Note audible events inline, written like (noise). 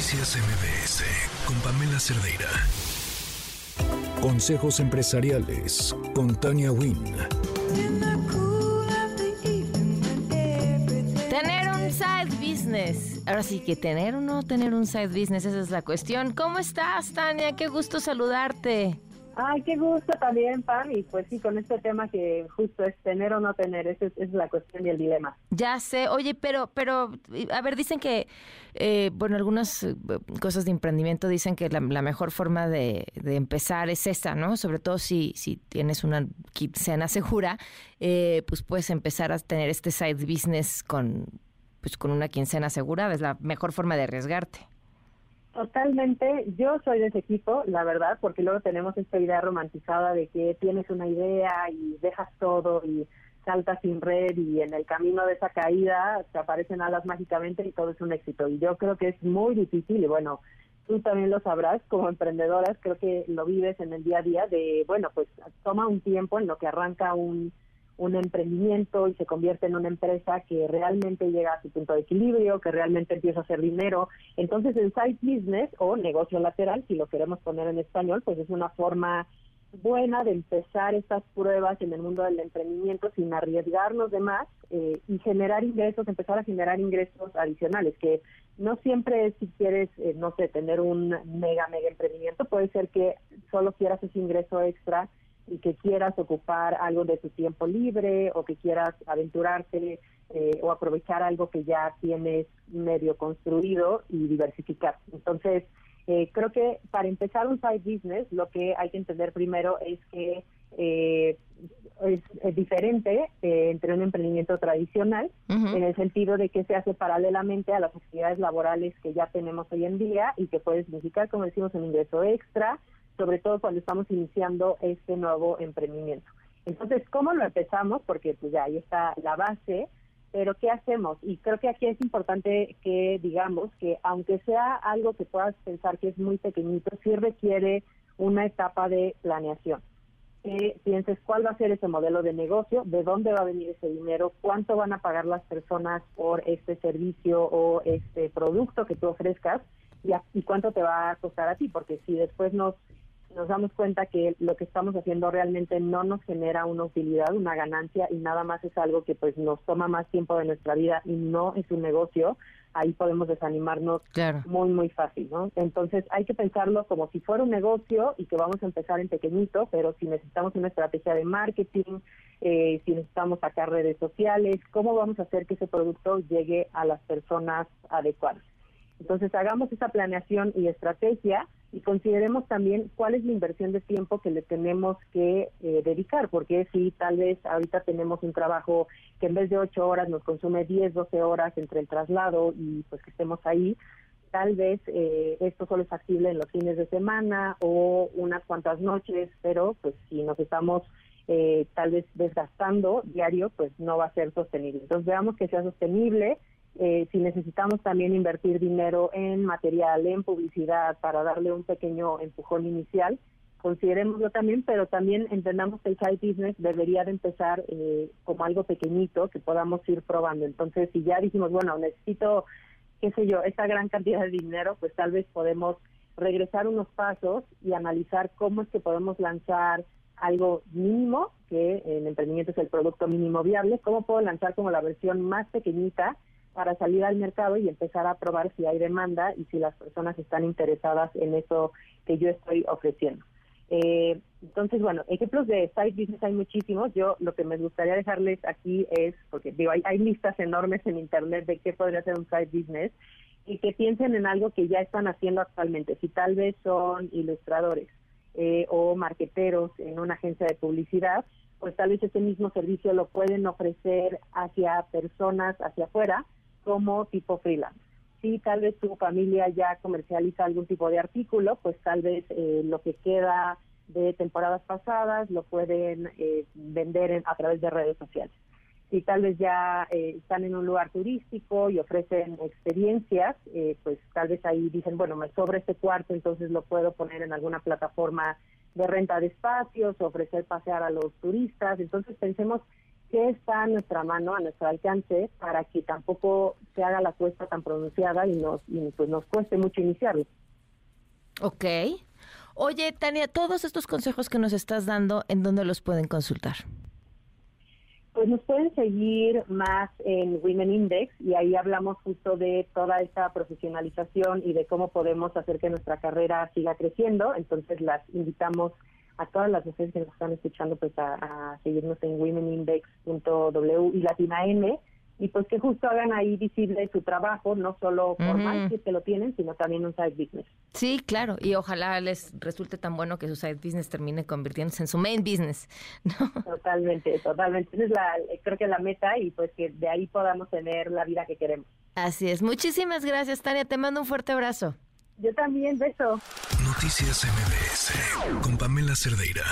Noticias MBS con Pamela Cerdeira. Consejos empresariales con Tania Wynn. Tener un side business. Ahora sí que tener o no tener un side business, esa es la cuestión. ¿Cómo estás, Tania? Qué gusto saludarte. Ay, qué gusto también, Pam. Y pues sí, con este tema que justo es tener o no tener, esa es, la cuestión y el dilema. Ya sé, oye, pero, pero, a ver, dicen que, eh, bueno, algunas eh, cosas de emprendimiento dicen que la, mejor forma de, empezar es esa, ¿no? Sobre todo si, si tienes una quincena segura, eh, pues puedes empezar a tener este side business con, pues con una quincena segura, es la mejor forma de arriesgarte. Totalmente, yo soy de ese equipo, la verdad, porque luego tenemos esta idea romantizada de que tienes una idea y dejas todo y saltas sin red y en el camino de esa caída te aparecen alas mágicamente y todo es un éxito. Y yo creo que es muy difícil y bueno, tú también lo sabrás como emprendedoras, creo que lo vives en el día a día de, bueno, pues toma un tiempo en lo que arranca un un emprendimiento y se convierte en una empresa que realmente llega a su punto de equilibrio, que realmente empieza a hacer dinero. Entonces el side business o negocio lateral, si lo queremos poner en español, pues es una forma buena de empezar estas pruebas en el mundo del emprendimiento sin arriesgarnos de más eh, y generar ingresos, empezar a generar ingresos adicionales, que no siempre es si quieres, eh, no sé, tener un mega, mega emprendimiento, puede ser que solo quieras ese ingreso extra y que quieras ocupar algo de tu tiempo libre o que quieras aventurarte eh, o aprovechar algo que ya tienes medio construido y diversificar. Entonces, eh, creo que para empezar un side business, lo que hay que entender primero es que eh, es, diferente entre un emprendimiento tradicional, en el sentido de que se hace paralelamente a las actividades laborales que ya tenemos hoy en día y que puede significar, como decimos, un ingreso extra, sobre todo cuando estamos iniciando este nuevo emprendimiento. Entonces, ¿cómo lo empezamos? Porque pues ya ahí está la base, pero ¿qué hacemos? Y creo que aquí es importante que digamos que aunque sea algo que puedas pensar que es muy pequeñito, sí requiere una etapa de planeación. Que pienses cuál va a ser ese modelo de negocio, de dónde va a venir ese dinero, cuánto van a pagar las personas por este servicio o este producto que tú ofrezcas y, y cuánto te va a costar a ti, porque si después nos nos damos cuenta que lo que estamos haciendo realmente no nos genera una utilidad, una ganancia y nada más es algo que pues nos toma más tiempo de nuestra vida y no es un negocio, ahí podemos desanimarnos muy muy fácil, ¿no? Entonces hay que pensarlo como si fuera un negocio y que vamos a empezar en pequeñito, pero si necesitamos una estrategia de marketing, eh, si necesitamos sacar redes sociales, cómo vamos a hacer que ese producto llegue a las personas adecuadas. Entonces hagamos esa planeación y estrategia y consideremos también cuál es la inversión de tiempo que le tenemos que eh, dedicar, porque si tal vez ahorita tenemos un trabajo que en vez de ocho horas nos consume 10, 12 horas entre el traslado y pues que estemos ahí, tal vez eh, esto solo es factible en los fines de semana o unas cuantas noches, pero pues si nos estamos eh, tal vez desgastando diario, pues no va a ser sostenible. Entonces veamos que sea sostenible eh, si necesitamos también invertir dinero en material, en publicidad, para darle un pequeño empujón inicial, considerémoslo también, pero también entendamos que el side business debería de empezar eh, como algo pequeñito que podamos ir probando. Entonces, si ya dijimos, bueno, necesito, qué sé yo, esta gran cantidad de dinero, pues tal vez podemos regresar unos pasos y analizar cómo es que podemos lanzar algo mínimo, que en emprendimiento es el producto mínimo viable, cómo puedo lanzar como la versión más pequeñita para salir al mercado y empezar a probar si hay demanda y si las personas están interesadas en eso que yo estoy ofreciendo. Eh, entonces, bueno, ejemplos de side business hay muchísimos. Yo lo que me gustaría dejarles aquí es, porque digo, hay, listas enormes en Internet de qué podría ser un side business y que piensen en algo que ya están haciendo actualmente. Si tal vez son ilustradores eh, o marqueteros en una agencia de publicidad, pues tal vez ese mismo servicio lo pueden ofrecer hacia personas hacia afuera como tipo freelance. Si tal vez tu familia ya comercializa algún tipo de artículo, pues tal vez eh, lo que queda de temporadas pasadas lo pueden eh, vender a través de redes sociales. Si tal vez ya eh, están en un lugar turístico y ofrecen experiencias, pues tal vez ahí dicen, bueno, me sobra este cuarto, entonces lo puedo poner en alguna plataforma de renta de espacios, ofrecer pasear a los turistas. Entonces pensemos qué está a nuestra mano, a nuestro alcance, para que tampoco se haga la cuesta tan pronunciada y nos, y pues nos cueste mucho iniciarlo. Ok. Oye, Tania, todos estos consejos que nos estás dando, ¿en dónde los pueden consultar? Pues nos pueden seguir más en Women Index y ahí hablamos justo de toda esta profesionalización y de cómo podemos hacer que nuestra carrera siga creciendo. Entonces las invitamos a todas las mujeres que nos están escuchando pues a, seguirnos en womenindex.w y latina M y pues que justo hagan ahí visible su trabajo, no solo formal, si es que lo tienen, sino también un side business. Sí, claro, y ojalá les resulte tan bueno que su side business termine convirtiéndose en su main business. (laughs) Totalmente, totalmente. Esa es la, creo que la meta y pues que de ahí podamos tener la vida que queremos. Así es. Muchísimas gracias, Tania. Te mando un fuerte abrazo. Yo también, beso. Noticias MBS con Pamela Cerdeira.